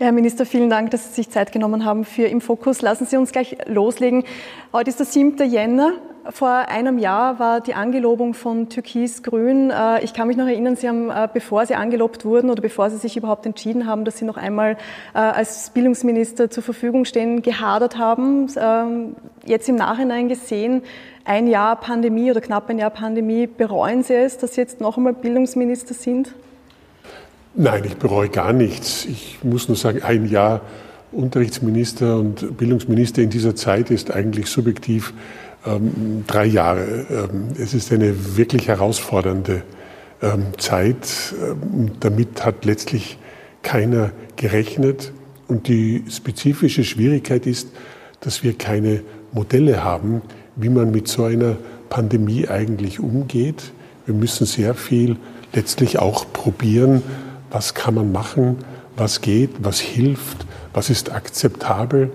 Herr Minister, vielen Dank, dass Sie sich Zeit genommen haben für Im Fokus. Lassen Sie uns gleich loslegen. Heute ist der 7. Jänner. Vor einem Jahr war die Angelobung von Türkis-Grün. Äh, ich kann mich noch erinnern, Sie haben, äh, bevor Sie angelobt wurden oder bevor Sie sich überhaupt entschieden haben, dass Sie noch einmal äh, als Bildungsminister zur Verfügung stehen, gehadert haben. Ähm, jetzt im Nachhinein gesehen, ein Jahr Pandemie oder knapp ein Jahr Pandemie, bereuen Sie es, dass Sie jetzt noch einmal Bildungsminister sind? Nein, ich bereue gar nichts. Ich muss nur sagen, ein Jahr Unterrichtsminister und Bildungsminister in dieser Zeit ist eigentlich subjektiv ähm, drei Jahre. Ähm, es ist eine wirklich herausfordernde ähm, Zeit. Ähm, damit hat letztlich keiner gerechnet. Und die spezifische Schwierigkeit ist, dass wir keine Modelle haben, wie man mit so einer Pandemie eigentlich umgeht. Wir müssen sehr viel letztlich auch probieren, was kann man machen, was geht, was hilft, was ist akzeptabel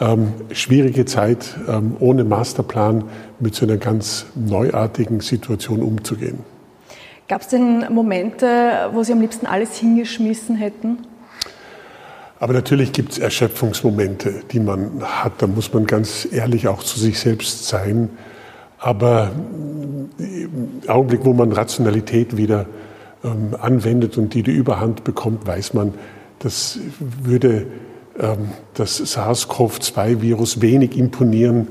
ähm, schwierige Zeit, ähm, ohne Masterplan mit so einer ganz neuartigen Situation umzugehen. Gab es denn Momente, wo Sie am liebsten alles hingeschmissen hätten? Aber natürlich gibt es Erschöpfungsmomente, die man hat. Da muss man ganz ehrlich auch zu sich selbst sein. Aber im Augenblick, wo man Rationalität wieder ähm, anwendet und die die Überhand bekommt, weiß man, das würde ähm, das SARS-CoV-2-Virus wenig imponieren,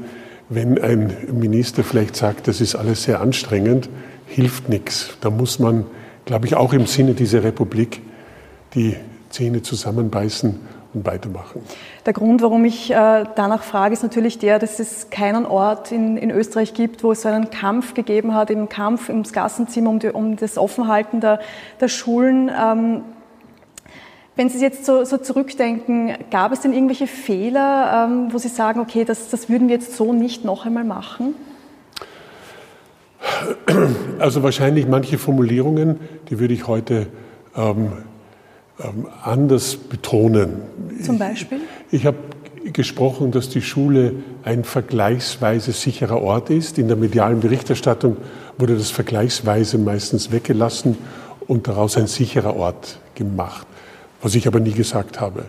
wenn ein Minister vielleicht sagt, das ist alles sehr anstrengend, hilft nichts. Da muss man, glaube ich, auch im Sinne dieser Republik die Zähne zusammenbeißen weitermachen. Der Grund, warum ich äh, danach frage, ist natürlich der, dass es keinen Ort in, in Österreich gibt, wo es so einen Kampf gegeben hat, im Kampf ums Gassenzimmer, um, die, um das Offenhalten der, der Schulen. Ähm, wenn Sie jetzt so, so, zurückdenken, gab es denn irgendwelche Fehler, ähm, wo Sie sagen, okay, das, das würden wir jetzt so nicht noch einmal machen? Also wahrscheinlich manche Formulierungen, die würde ich heute ähm, anders betonen. Zum Beispiel? Ich, ich habe gesprochen, dass die Schule ein vergleichsweise sicherer Ort ist. In der medialen Berichterstattung wurde das vergleichsweise meistens weggelassen und daraus ein sicherer Ort gemacht was ich aber nie gesagt habe.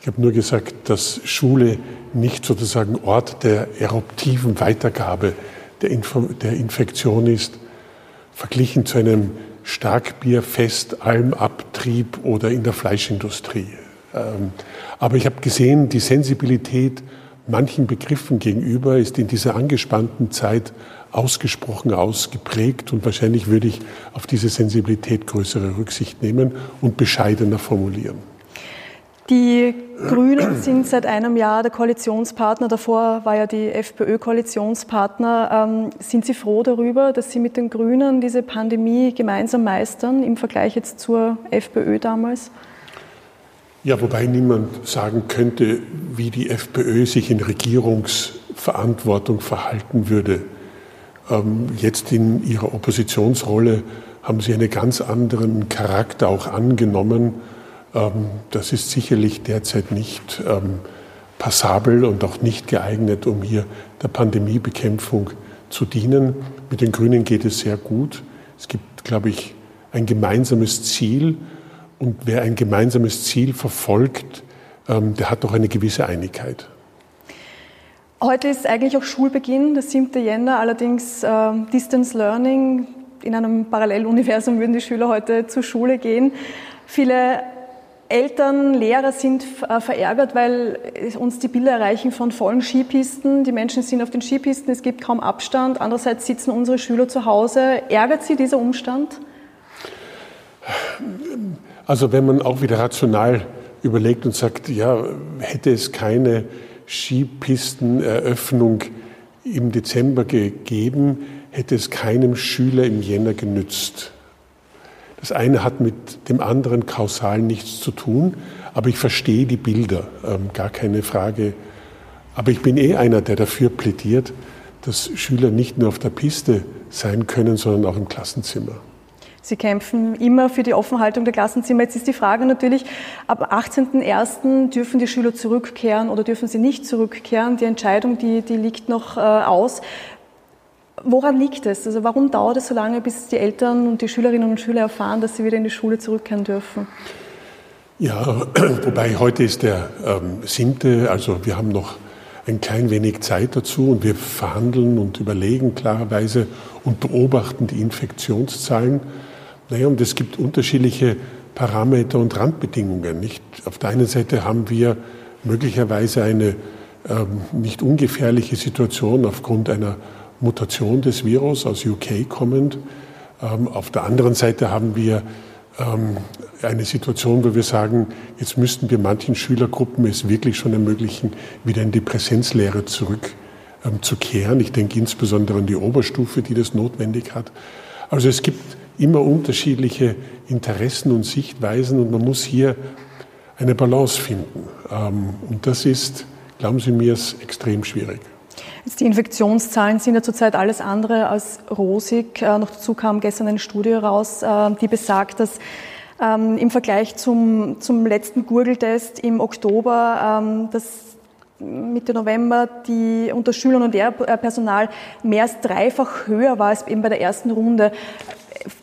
Ich habe nur gesagt, dass Schule nicht sozusagen Ort der eruptiven Weitergabe der, Info der Infektion ist, verglichen zu einem Starkbierfest, Almabtrieb oder in der Fleischindustrie. Ähm, aber ich habe gesehen, die Sensibilität manchen Begriffen gegenüber ist in dieser angespannten Zeit ausgesprochen ausgeprägt und wahrscheinlich würde ich auf diese Sensibilität größere Rücksicht nehmen und bescheidener formulieren. Die Grünen sind seit einem Jahr der Koalitionspartner. Davor war ja die FPÖ Koalitionspartner. Ähm, sind Sie froh darüber, dass Sie mit den Grünen diese Pandemie gemeinsam meistern im Vergleich jetzt zur FPÖ damals? Ja, wobei niemand sagen könnte, wie die FPÖ sich in Regierungsverantwortung verhalten würde. Ähm, jetzt in ihrer Oppositionsrolle haben sie einen ganz anderen Charakter auch angenommen. Ähm, das ist sicherlich derzeit nicht ähm, passabel und auch nicht geeignet, um hier der Pandemiebekämpfung zu dienen. Mit den Grünen geht es sehr gut. Es gibt, glaube ich, ein gemeinsames Ziel. Und wer ein gemeinsames Ziel verfolgt, der hat doch eine gewisse Einigkeit. Heute ist eigentlich auch Schulbeginn, der 7. Jänner, allerdings äh, Distance Learning. In einem Paralleluniversum würden die Schüler heute zur Schule gehen. Viele Eltern, Lehrer sind äh, verärgert, weil uns die Bilder erreichen von vollen Skipisten. Die Menschen sind auf den Skipisten, es gibt kaum Abstand. Andererseits sitzen unsere Schüler zu Hause. Ärgert Sie dieser Umstand? Also wenn man auch wieder rational überlegt und sagt, ja, hätte es keine Skipisteneröffnung im Dezember gegeben, hätte es keinem Schüler im Jänner genützt. Das eine hat mit dem anderen kausal nichts zu tun, aber ich verstehe die Bilder, ähm, gar keine Frage. Aber ich bin eh einer, der dafür plädiert, dass Schüler nicht nur auf der Piste sein können, sondern auch im Klassenzimmer. Sie kämpfen immer für die Offenhaltung der Klassenzimmer. Jetzt ist die Frage natürlich, ab 18.01. dürfen die Schüler zurückkehren oder dürfen sie nicht zurückkehren? Die Entscheidung, die, die liegt noch äh, aus. Woran liegt es? Also warum dauert es so lange, bis die Eltern und die Schülerinnen und Schüler erfahren, dass sie wieder in die Schule zurückkehren dürfen? Ja, wobei heute ist der ähm, siebte, also wir haben noch ein klein wenig Zeit dazu und wir verhandeln und überlegen klarerweise und beobachten die Infektionszahlen. Naja, und es gibt unterschiedliche Parameter und Randbedingungen. Nicht? Auf der einen Seite haben wir möglicherweise eine ähm, nicht ungefährliche Situation aufgrund einer Mutation des Virus aus UK kommend. Ähm, auf der anderen Seite haben wir ähm, eine Situation, wo wir sagen, jetzt müssten wir manchen Schülergruppen es wirklich schon ermöglichen, wieder in die Präsenzlehre zurückzukehren. Ähm, ich denke insbesondere an die Oberstufe, die das notwendig hat. Also es gibt immer unterschiedliche Interessen und Sichtweisen und man muss hier eine Balance finden. Und das ist, glauben Sie mir, extrem schwierig. Jetzt die Infektionszahlen sind ja zurzeit alles andere als rosig. Äh, noch dazu kam gestern eine Studie raus, äh, die besagt, dass ähm, im Vergleich zum, zum letzten Gurgeltest im Oktober, ähm, dass Mitte November die unter Schülern und Lehrpersonal mehr als dreifach höher war als eben bei der ersten Runde.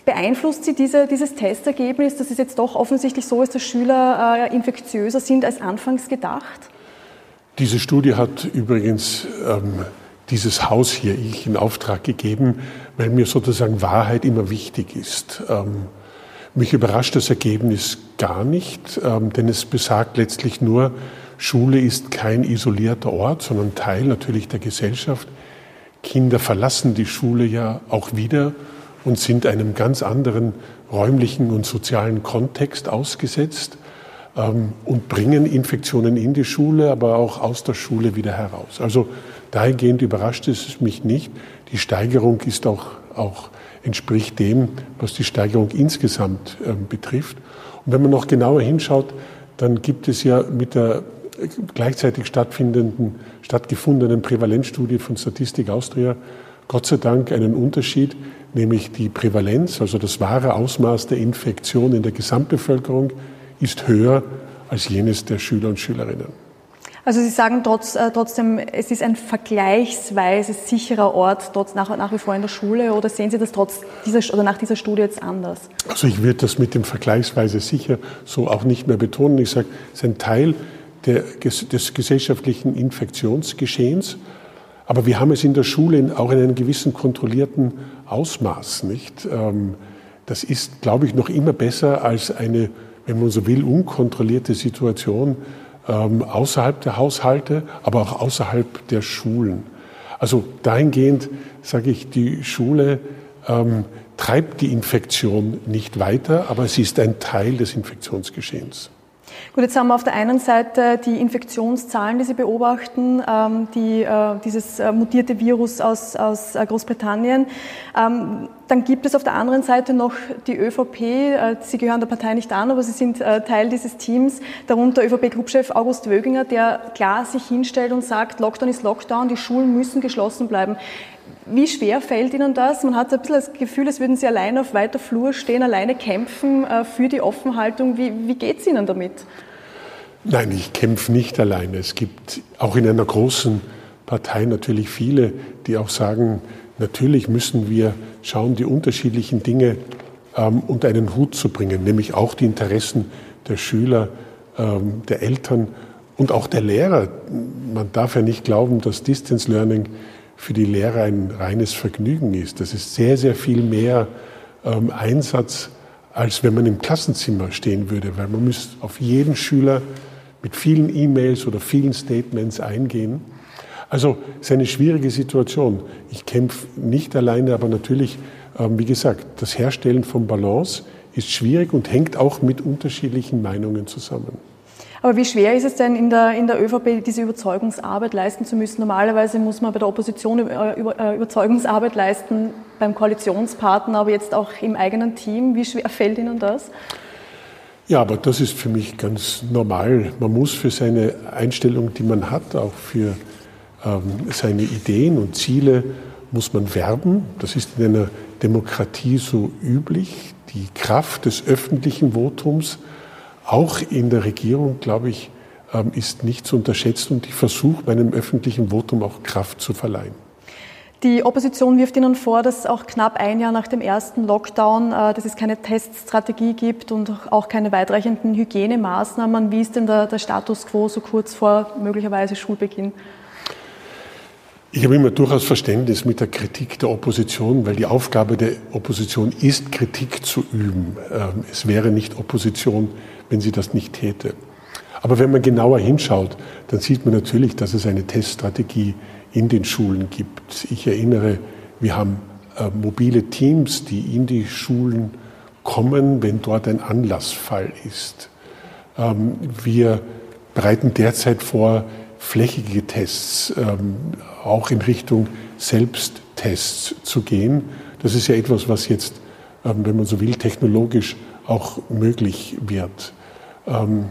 Beeinflusst Sie diese, dieses Testergebnis, dass es jetzt doch offensichtlich so ist, dass Schüler äh, infektiöser sind als anfangs gedacht? Diese Studie hat übrigens ähm, dieses Haus hier ich in Auftrag gegeben, weil mir sozusagen Wahrheit immer wichtig ist. Ähm, mich überrascht das Ergebnis gar nicht, ähm, denn es besagt letztlich nur, Schule ist kein isolierter Ort, sondern Teil natürlich der Gesellschaft. Kinder verlassen die Schule ja auch wieder und sind einem ganz anderen räumlichen und sozialen Kontext ausgesetzt. Ähm, und bringen Infektionen in die Schule, aber auch aus der Schule wieder heraus. Also dahingehend überrascht es mich nicht. Die Steigerung ist auch, auch entspricht dem, was die Steigerung insgesamt äh, betrifft. Und wenn man noch genauer hinschaut, dann gibt es ja mit der gleichzeitig stattfindenden, stattgefundenen Prävalenzstudie von Statistik Austria Gott sei Dank einen Unterschied, nämlich die Prävalenz, also das wahre Ausmaß der Infektion in der Gesamtbevölkerung, ist höher als jenes der Schüler und Schülerinnen. Also Sie sagen trotz, äh, trotzdem, es ist ein vergleichsweise sicherer Ort trotz, nach, nach wie vor in der Schule oder sehen Sie das trotz dieser oder nach dieser Studie jetzt anders? Also ich würde das mit dem vergleichsweise sicher so auch nicht mehr betonen. Ich sage, es ist ein Teil der, des gesellschaftlichen Infektionsgeschehens. Aber wir haben es in der Schule auch in einem gewissen kontrollierten Ausmaß, nicht? Ähm, das ist, glaube ich, noch immer besser als eine wenn man so will, unkontrollierte Situation ähm, außerhalb der Haushalte, aber auch außerhalb der Schulen. Also dahingehend sage ich, die Schule ähm, treibt die Infektion nicht weiter, aber sie ist ein Teil des Infektionsgeschehens. Gut, jetzt haben wir auf der einen Seite die Infektionszahlen, die Sie beobachten, ähm, die, äh, dieses äh, mutierte Virus aus, aus äh, Großbritannien. Ähm, dann gibt es auf der anderen Seite noch die ÖVP. Sie gehören der Partei nicht an, aber Sie sind Teil dieses Teams. Darunter ÖVP-Clubchef August Wöginger, der klar sich hinstellt und sagt, Lockdown ist Lockdown, die Schulen müssen geschlossen bleiben. Wie schwer fällt Ihnen das? Man hat ein bisschen das Gefühl, als würden Sie alleine auf weiter Flur stehen, alleine kämpfen äh, für die Offenhaltung. Wie, wie geht es Ihnen damit? Nein, ich kämpfe nicht alleine. Es gibt auch in einer großen Partei natürlich viele, die auch sagen, natürlich müssen wir schauen, die unterschiedlichen Dinge ähm, unter einen Hut zu bringen, nämlich auch die Interessen der Schüler, ähm, der Eltern und auch der Lehrer. Man darf ja nicht glauben, dass Distance Learning für die Lehrer ein reines Vergnügen ist. Das ist sehr, sehr viel mehr ähm, Einsatz, als wenn man im Klassenzimmer stehen würde, weil man muss auf jeden Schüler mit vielen E-Mails oder vielen Statements eingehen. Also es ist eine schwierige Situation. Ich kämpfe nicht alleine, aber natürlich, ähm, wie gesagt, das Herstellen von Balance ist schwierig und hängt auch mit unterschiedlichen Meinungen zusammen. Aber wie schwer ist es denn in der, in der ÖVP, diese Überzeugungsarbeit leisten zu müssen? Normalerweise muss man bei der Opposition über, äh, Überzeugungsarbeit leisten, beim Koalitionspartner, aber jetzt auch im eigenen Team. Wie schwer fällt Ihnen das? Ja, aber das ist für mich ganz normal. Man muss für seine Einstellung, die man hat, auch für ähm, seine Ideen und Ziele, muss man werben. Das ist in einer Demokratie so üblich. Die Kraft des öffentlichen Votums auch in der Regierung, glaube ich, ähm, ist nicht zu unterschätzen und ich versuche meinem öffentlichen Votum auch Kraft zu verleihen. Die Opposition wirft Ihnen vor, dass auch knapp ein Jahr nach dem ersten Lockdown, äh, dass es keine Teststrategie gibt und auch keine weitreichenden Hygienemaßnahmen. Wie ist denn der, der Status quo so kurz vor möglicherweise Schulbeginn? Ich habe immer durchaus Verständnis mit der Kritik der Opposition, weil die Aufgabe der Opposition ist, Kritik zu üben. Ähm, es wäre nicht Opposition, wenn sie das nicht täte. Aber wenn man genauer hinschaut, dann sieht man natürlich, dass es eine Teststrategie in den Schulen gibt. Ich erinnere, wir haben äh, mobile Teams, die in die Schulen kommen, wenn dort ein Anlassfall ist. Ähm, wir bereiten derzeit vor, flächige Tests ähm, auch in Richtung Selbsttests zu gehen. Das ist ja etwas, was jetzt, ähm, wenn man so will, technologisch auch möglich wird. Ähm,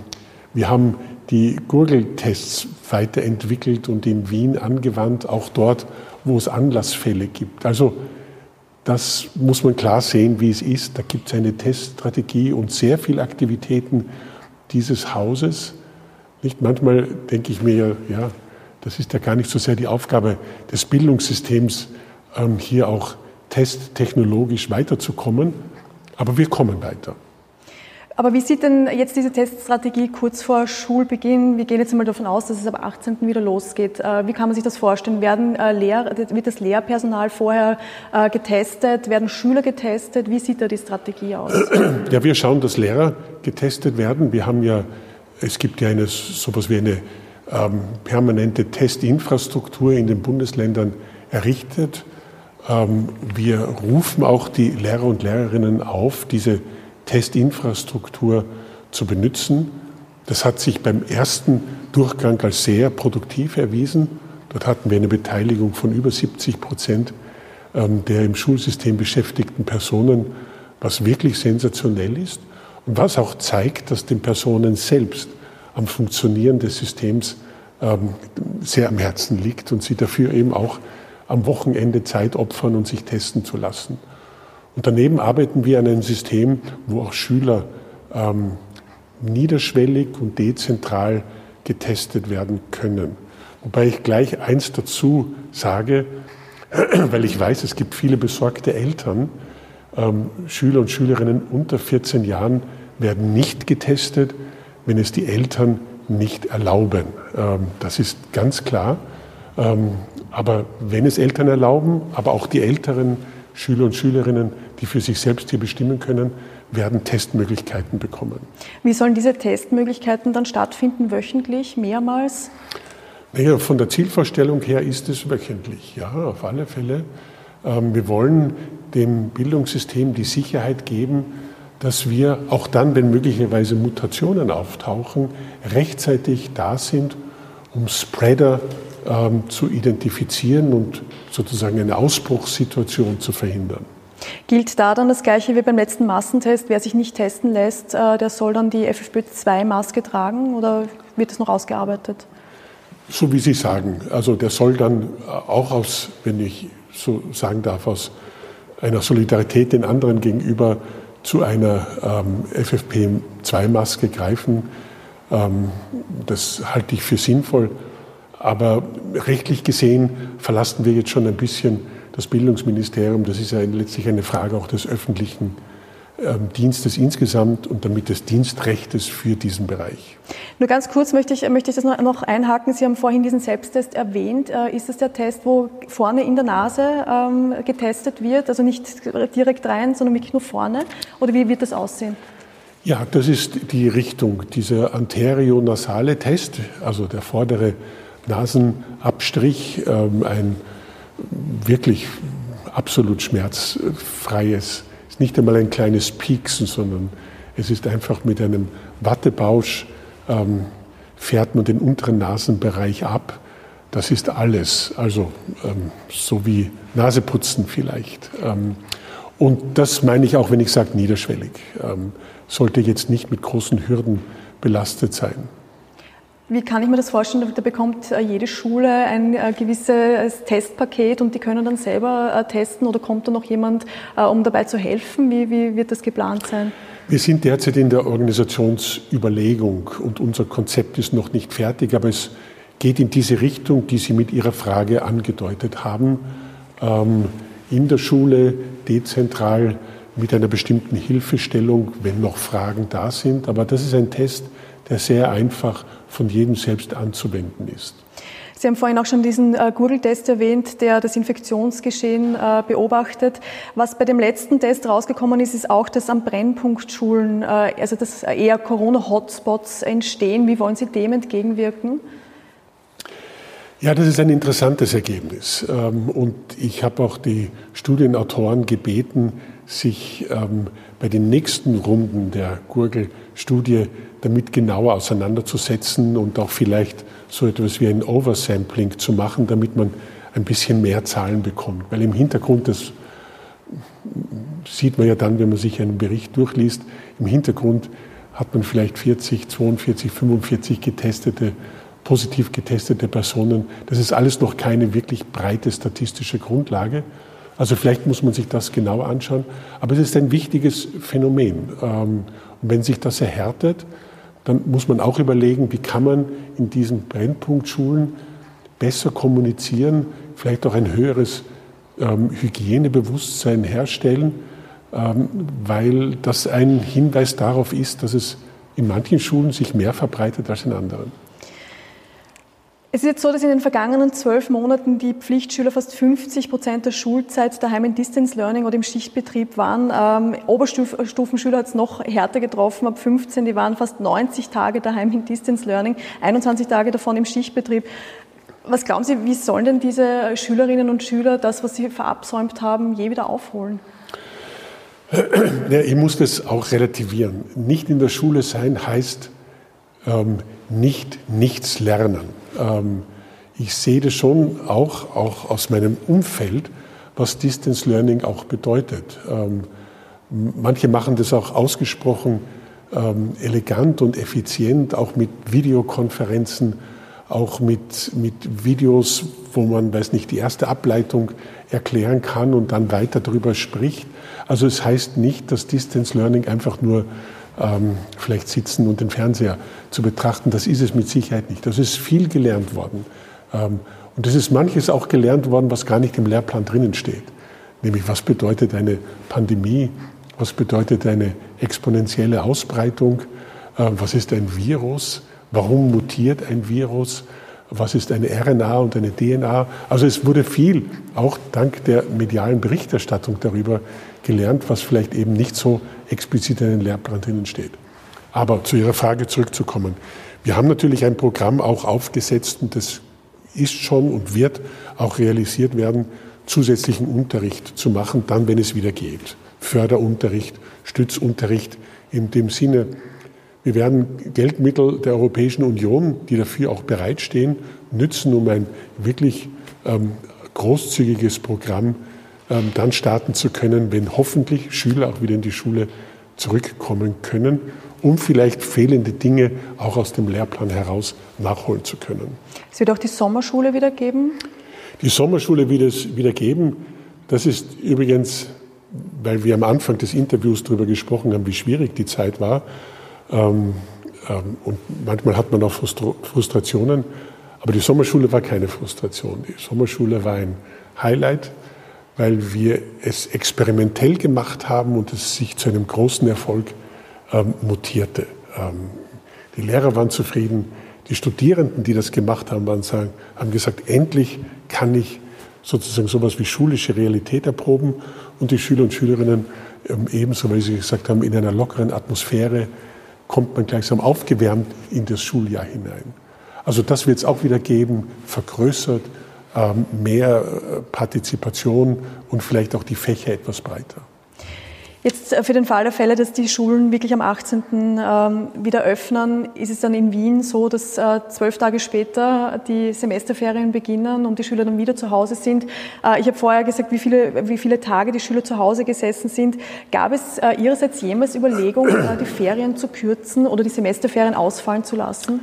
wir haben die Gurgeltests weiterentwickelt und in Wien angewandt, auch dort, wo es Anlassfälle gibt. Also das muss man klar sehen, wie es ist. Da gibt es eine Teststrategie und sehr viele Aktivitäten dieses Hauses. Nicht manchmal denke ich mir, ja, das ist ja gar nicht so sehr die Aufgabe des Bildungssystems, ähm, hier auch testtechnologisch weiterzukommen, aber wir kommen weiter. Aber wie sieht denn jetzt diese Teststrategie kurz vor Schulbeginn? Wir gehen jetzt einmal davon aus, dass es ab 18. wieder losgeht. Äh, wie kann man sich das vorstellen? Werden äh, Lehr wird das Lehrpersonal vorher äh, getestet? Werden Schüler getestet? Wie sieht da die Strategie aus? Ja, wir schauen, dass Lehrer getestet werden. Wir haben ja, es gibt ja eine, sowas wie eine ähm, permanente Testinfrastruktur in den Bundesländern errichtet. Ähm, wir rufen auch die Lehrer und Lehrerinnen auf, diese Testinfrastruktur zu benutzen. Das hat sich beim ersten Durchgang als sehr produktiv erwiesen. Dort hatten wir eine Beteiligung von über 70 Prozent ähm, der im Schulsystem beschäftigten Personen, was wirklich sensationell ist und was auch zeigt, dass den Personen selbst am Funktionieren des Systems ähm, sehr am Herzen liegt und sie dafür eben auch am Wochenende Zeit opfern und sich testen zu lassen. Und daneben arbeiten wir an einem System, wo auch Schüler ähm, niederschwellig und dezentral getestet werden können. Wobei ich gleich eins dazu sage, weil ich weiß, es gibt viele besorgte Eltern. Ähm, Schüler und Schülerinnen unter 14 Jahren werden nicht getestet, wenn es die Eltern nicht erlauben. Ähm, das ist ganz klar. Ähm, aber wenn es Eltern erlauben, aber auch die älteren Schüler und Schülerinnen, die für sich selbst hier bestimmen können, werden Testmöglichkeiten bekommen. Wie sollen diese Testmöglichkeiten dann stattfinden? Wöchentlich, mehrmals? Naja, von der Zielvorstellung her ist es wöchentlich, ja, auf alle Fälle. Ähm, wir wollen dem Bildungssystem die Sicherheit geben, dass wir auch dann, wenn möglicherweise Mutationen auftauchen, rechtzeitig da sind, um Spreader ähm, zu identifizieren und sozusagen eine Ausbruchssituation zu verhindern. Gilt da dann das Gleiche wie beim letzten Massentest? Wer sich nicht testen lässt, äh, der soll dann die FFP2-Maske tragen oder wird das noch ausgearbeitet? So wie Sie sagen. Also der soll dann auch aus, wenn ich so sagen darf, aus einer Solidarität den anderen gegenüber zu einer ähm, FFP2-Maske greifen. Ähm, das halte ich für sinnvoll. Aber rechtlich gesehen verlassen wir jetzt schon ein bisschen das Bildungsministerium. Das ist ja letztlich eine Frage auch des öffentlichen ähm, Dienstes insgesamt und damit des Dienstrechtes für diesen Bereich. Nur ganz kurz möchte ich, möchte ich das noch einhaken. Sie haben vorhin diesen Selbsttest erwähnt. Äh, ist das der Test, wo vorne in der Nase ähm, getestet wird, also nicht direkt rein, sondern wirklich nur vorne? Oder wie wird das aussehen? Ja, das ist die Richtung. Dieser anterionasale Test, also der vordere Nasenabstrich, ähm, ein wirklich absolut schmerzfreies, ist nicht einmal ein kleines Pieksen, sondern es ist einfach mit einem Wattebausch ähm, fährt man den unteren Nasenbereich ab. Das ist alles, also ähm, so wie Naseputzen vielleicht. Ähm, und das meine ich auch, wenn ich sage niederschwellig. Ähm, sollte jetzt nicht mit großen Hürden belastet sein. Wie kann ich mir das vorstellen? Da bekommt äh, jede Schule ein äh, gewisses Testpaket und die können dann selber äh, testen oder kommt da noch jemand, um dabei zu helfen? Wie, wie wird das geplant sein? Wir sind derzeit in der Organisationsüberlegung und unser Konzept ist noch nicht fertig, aber es geht in diese Richtung, die Sie mit Ihrer Frage angedeutet haben. ähm, in der Schule dezentral mit einer bestimmten Hilfestellung, wenn noch Fragen da sind. Aber das ist ein Test, der sehr einfach von jedem selbst anzuwenden ist. Sie haben vorhin auch schon diesen äh, Google-Test erwähnt, der das Infektionsgeschehen äh, beobachtet. Was bei dem letzten Test rausgekommen ist, ist auch, dass an Brennpunktschulen, äh, also dass eher Corona-Hotspots entstehen. Wie wollen Sie dem entgegenwirken? Ja, das ist ein interessantes Ergebnis. Ähm, und ich habe auch die Studienautoren gebeten, sich ähm, bei den nächsten Runden der Gurgel-Studie damit genauer auseinanderzusetzen und auch vielleicht so etwas wie ein Oversampling zu machen, damit man ein bisschen mehr Zahlen bekommt. Weil im Hintergrund, das sieht man ja dann, wenn man sich einen Bericht durchliest, im Hintergrund hat man vielleicht 40, 42, 45 getestete, positiv getestete Personen. Das ist alles noch keine wirklich breite statistische Grundlage. Also vielleicht muss man sich das genau anschauen. Aber es ist ein wichtiges Phänomen. Ähm, und wenn sich das erhärtet, dann muss man auch überlegen, wie kann man in diesen Brennpunktschulen besser kommunizieren, vielleicht auch ein höheres ähm, Hygienebewusstsein herstellen, ähm, weil das ein Hinweis darauf ist, dass es in manchen Schulen sich mehr verbreitet als in anderen. Es ist jetzt so, dass in den vergangenen zwölf Monaten die Pflichtschüler fast 50 Prozent der Schulzeit daheim in Distance Learning oder im Schichtbetrieb waren. Ähm, Oberstufenschüler hat es noch härter getroffen, ab 15, die waren fast 90 Tage daheim in Distance Learning, 21 Tage davon im Schichtbetrieb. Was glauben Sie, wie sollen denn diese Schülerinnen und Schüler das, was sie verabsäumt haben, je wieder aufholen? Ja, ich muss das auch relativieren. Nicht in der Schule sein heißt ähm, nicht nichts lernen. Ähm, ich sehe das schon auch, auch aus meinem Umfeld, was Distance Learning auch bedeutet. Ähm, manche machen das auch ausgesprochen ähm, elegant und effizient, auch mit Videokonferenzen, auch mit, mit Videos, wo man, weiß nicht, die erste Ableitung erklären kann und dann weiter darüber spricht. Also es heißt nicht, dass Distance Learning einfach nur ähm, vielleicht sitzen und den Fernseher zu betrachten. Das ist es mit Sicherheit nicht. Das ist viel gelernt worden. Ähm, und es ist manches auch gelernt worden, was gar nicht im Lehrplan drinnen steht. Nämlich, was bedeutet eine Pandemie? Was bedeutet eine exponentielle Ausbreitung? Äh, was ist ein Virus? Warum mutiert ein Virus? Was ist eine RNA und eine DNA? Also es wurde viel, auch dank der medialen Berichterstattung darüber gelernt, was vielleicht eben nicht so explizit in den Lehrplan drinnen steht. Aber zu Ihrer Frage zurückzukommen. Wir haben natürlich ein Programm auch aufgesetzt und das ist schon und wird auch realisiert werden, zusätzlichen Unterricht zu machen, dann, wenn es wieder geht. Förderunterricht, Stützunterricht in dem Sinne. Wir werden Geldmittel der Europäischen Union, die dafür auch bereitstehen, nützen, um ein wirklich ähm, großzügiges Programm ähm, dann starten zu können, wenn hoffentlich Schüler auch wieder in die Schule zurückkommen können, um vielleicht fehlende Dinge auch aus dem Lehrplan heraus nachholen zu können. Es wird auch die Sommerschule wieder geben? Die Sommerschule wird es wieder geben. Das ist übrigens, weil wir am Anfang des Interviews darüber gesprochen haben, wie schwierig die Zeit war. Ähm, ähm, und manchmal hat man auch Frustrationen. Aber die Sommerschule war keine Frustration. Die Sommerschule war ein Highlight weil wir es experimentell gemacht haben und es sich zu einem großen Erfolg ähm, mutierte. Ähm, die Lehrer waren zufrieden, die Studierenden, die das gemacht haben, waren sagen, haben gesagt, endlich kann ich sozusagen sowas wie schulische Realität erproben und die Schüler und Schülerinnen ähm, ebenso, weil sie gesagt haben, in einer lockeren Atmosphäre kommt man gleichsam aufgewärmt in das Schuljahr hinein. Also das wird es auch wieder geben, vergrößert, mehr äh, Partizipation und vielleicht auch die Fächer etwas breiter. Jetzt äh, für den Fall der Fälle, dass die Schulen wirklich am 18. Ähm, wieder öffnen, ist es dann in Wien so, dass äh, zwölf Tage später die Semesterferien beginnen und die Schüler dann wieder zu Hause sind. Ich habe vorher gesagt, wie viele, wie viele Tage die Schüler zu Hause gesessen sind. Gab es Ihrerseits jemals Überlegungen, die Ferien zu kürzen oder die Semesterferien ausfallen zu lassen?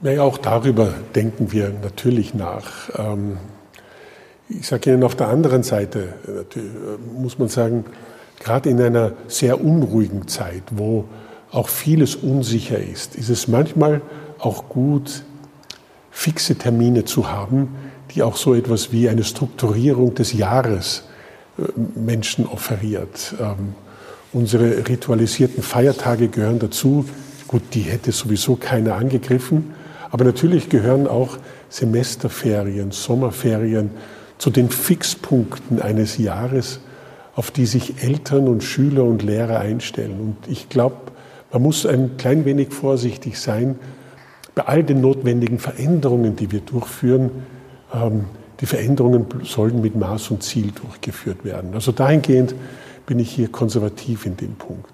Naja, auch darüber denken wir natürlich nach. Ähm, ich sage Ihnen auf der anderen Seite, äh, muss man sagen, gerade in einer sehr unruhigen Zeit, wo auch vieles unsicher ist, ist es manchmal auch gut, fixe Termine zu haben, die auch so etwas wie eine Strukturierung des Jahres äh, Menschen offeriert. Ähm, unsere ritualisierten Feiertage gehören dazu. Gut, die hätte sowieso keiner angegriffen. Aber natürlich gehören auch Semesterferien, Sommerferien zu den Fixpunkten eines Jahres, auf die sich Eltern und Schüler und Lehrer einstellen. Und ich glaube, man muss ein klein wenig vorsichtig sein, bei all den notwendigen Veränderungen, die wir durchführen, ähm, die Veränderungen sollen mit Maß und Ziel durchgeführt werden. Also dahingehend bin ich hier konservativ in dem Punkt.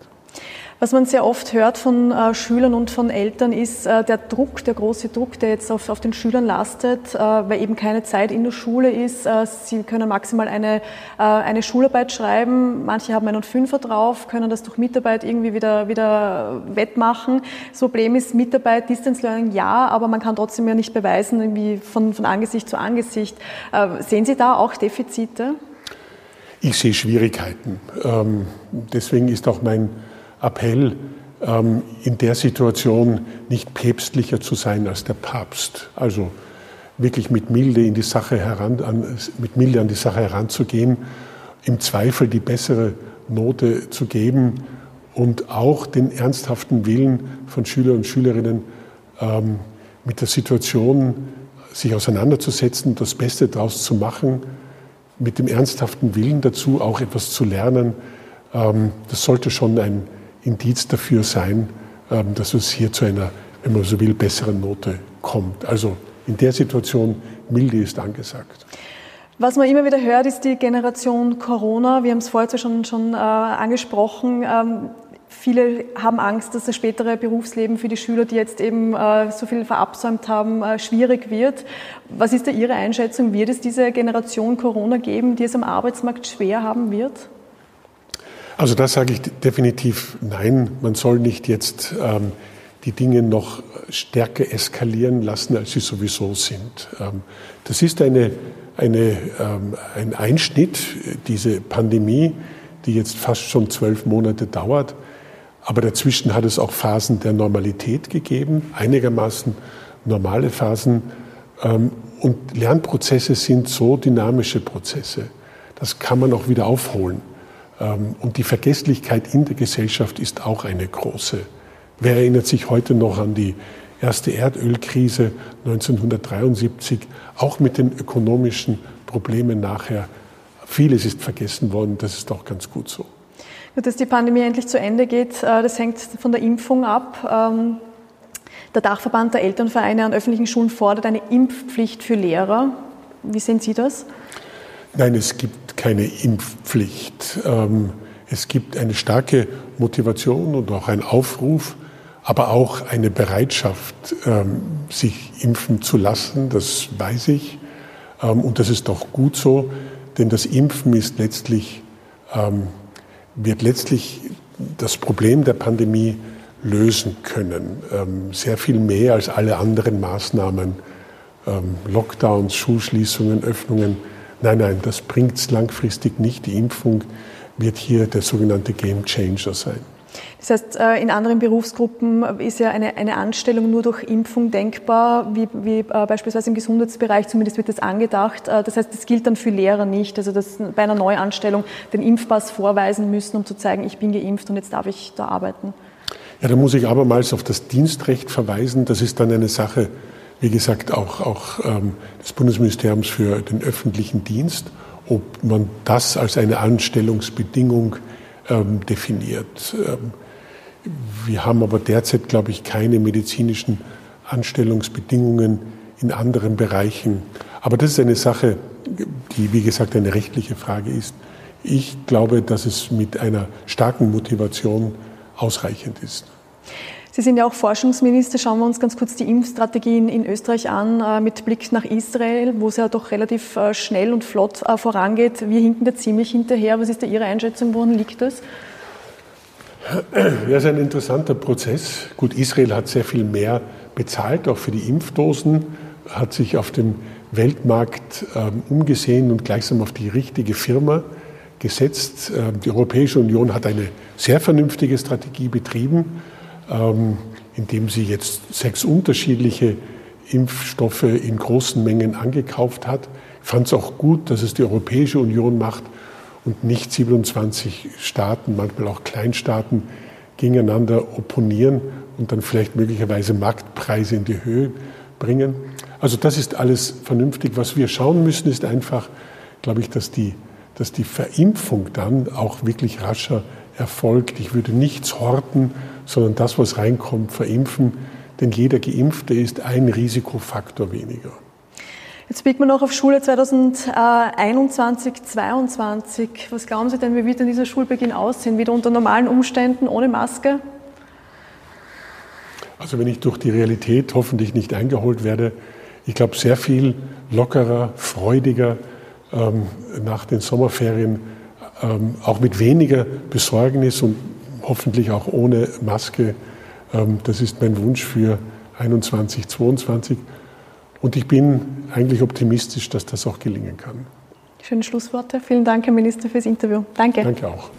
Was man sehr oft hört von äh, Schülern und von Eltern ist äh, der Druck, der große Druck, der jetzt auf, auf den Schülern lastet, äh, weil eben keine Zeit in der Schule ist. Äh, sie können maximal eine, äh, eine Schularbeit schreiben. Manche haben einen Fünfer drauf, können das durch Mitarbeit irgendwie wieder, wieder wettmachen. Das Problem ist Mitarbeit, Distance Learning ja, aber man kann trotzdem ja nicht beweisen, irgendwie von, von Angesicht zu Angesicht. Äh, sehen Sie da auch Defizite? Ich sehe Schwierigkeiten. Ähm, deswegen ist auch mein Appell, ähm, in der Situation nicht päpstlicher zu sein als der Papst. Also wirklich mit Milde in die Sache heran, an, mit Milde an die Sache heranzugehen, im Zweifel die bessere Note zu geben und auch den ernsthaften Willen von Schülern und Schülerinnen ähm, mit der Situation sich auseinanderzusetzen, das Beste daraus zu machen, mit dem ernsthaften Willen dazu auch etwas zu lernen. Ähm, das sollte schon ein Indiz dafür sein, ähm, dass es hier zu einer, wenn man so will, besseren Note kommt. Also in der Situation, milde ist angesagt. Was man immer wieder hört, ist die Generation Corona. Wir haben es vorher schon, schon äh, angesprochen. Ähm, viele haben Angst, dass das spätere Berufsleben für die Schüler, die jetzt eben äh, so viel verabsäumt haben, äh, schwierig wird. Was ist da Ihre Einschätzung? Wird es diese Generation Corona geben, die es am Arbeitsmarkt schwer haben wird? Also das sage ich definitiv nein. Man soll nicht jetzt ähm, die Dinge noch stärker eskalieren lassen, als sie sowieso sind. Ähm, das ist eine, eine, ähm, ein Einschnitt, diese Pandemie, die jetzt fast schon zwölf Monate dauert. Aber dazwischen hat es auch Phasen der Normalität gegeben, einigermaßen normale Phasen. Ähm, und Lernprozesse sind so dynamische Prozesse. Das kann man auch wieder aufholen. Ähm, und die Vergesslichkeit in der Gesellschaft ist auch eine große. Wer erinnert sich heute noch an die erste Erdölkrise 1973, auch mit den ökonomischen Problemen nachher? Vieles ist vergessen worden, das ist auch ganz gut so. Dass die Pandemie endlich zu Ende geht, äh, das hängt von der Impfung ab. Ähm, der Dachverband der Elternvereine an öffentlichen Schulen fordert eine Impfpflicht für Lehrer. Wie sehen Sie das? Nein, es gibt keine Impfpflicht. Ähm, es gibt eine starke Motivation und auch einen Aufruf, aber auch eine Bereitschaft, ähm, sich impfen zu lassen. Das weiß ich. Ähm, und das ist auch gut so, denn das Impfen ist letztlich, wird letztlich das Problem der Pandemie lösen können. Sehr viel mehr als alle anderen Maßnahmen, Lockdowns, Schulschließungen, Öffnungen Nein, nein, das bringt es langfristig nicht. Die Impfung wird hier der sogenannte Game Changer sein. Das heißt, äh, in anderen Berufsgruppen ist ja eine, eine Anstellung nur durch Impfung denkbar, wie, wie äh, beispielsweise im Gesundheitsbereich, zumindest wird das angedacht. Äh, das heißt, das gilt dann für Lehrer nicht, also dass bei einer Neuanstellung den Impfpass vorweisen müssen, um zu zeigen, ich bin geimpft und jetzt darf ich da arbeiten. Ja, da muss ich abermals auf das Dienstrecht verweisen. Das ist dann eine Sache wie gesagt, auch, auch ähm, des Bundesministeriums für den öffentlichen Dienst, ob man das als eine Anstellungsbedingung ähm, definiert. Ähm, wir haben aber derzeit, glaube ich, keine medizinischen Anstellungsbedingungen in anderen Bereichen. Aber das ist eine Sache, die, wie gesagt, eine rechtliche Frage ist. Ich glaube, dass es mit einer starken Motivation ausreichend ist. Sie sind ja auch Forschungsminister. Schauen wir uns ganz kurz die Impfstrategien in Österreich an, äh, mit Blick nach Israel, wo es ja doch relativ äh, schnell und flott äh, vorangeht. Wir hinken da ziemlich hinterher. Was ist da Ihre Einschätzung? Woran liegt das? Ja, es ist ein interessanter Prozess. Gut, Israel hat sehr viel mehr bezahlt, auch für die Impfdosen, hat sich auf dem Weltmarkt ähm, umgesehen und gleichsam auf die richtige Firma gesetzt. Ähm, die Europäische Union hat eine sehr vernünftige Strategie betrieben indem sie jetzt sechs unterschiedliche Impfstoffe in großen Mengen angekauft hat. Ich fand es auch gut, dass es die Europäische Union macht und nicht 27 Staaten, manchmal auch Kleinstaaten, gegeneinander opponieren und dann vielleicht möglicherweise Marktpreise in die Höhe bringen. Also das ist alles vernünftig. Was wir schauen müssen, ist einfach, glaube ich, dass die, dass die Verimpfung dann auch wirklich rascher erfolgt. Ich würde nichts horten, sondern das, was reinkommt, verimpfen. Denn jeder Geimpfte ist ein Risikofaktor weniger. Jetzt blicken wir noch auf Schule 2021, 2022. Was glauben Sie denn, wie wird denn dieser Schulbeginn aussehen? Wieder unter normalen Umständen, ohne Maske? Also wenn ich durch die Realität hoffentlich nicht eingeholt werde, ich glaube sehr viel lockerer, freudiger ähm, nach den Sommerferien, ähm, auch mit weniger Besorgnis und hoffentlich auch ohne Maske. Ähm, das ist mein Wunsch für 2021, 2022. Und ich bin eigentlich optimistisch, dass das auch gelingen kann. Schöne Schlussworte. Vielen Dank, Herr Minister, fürs Interview. Danke. Danke auch.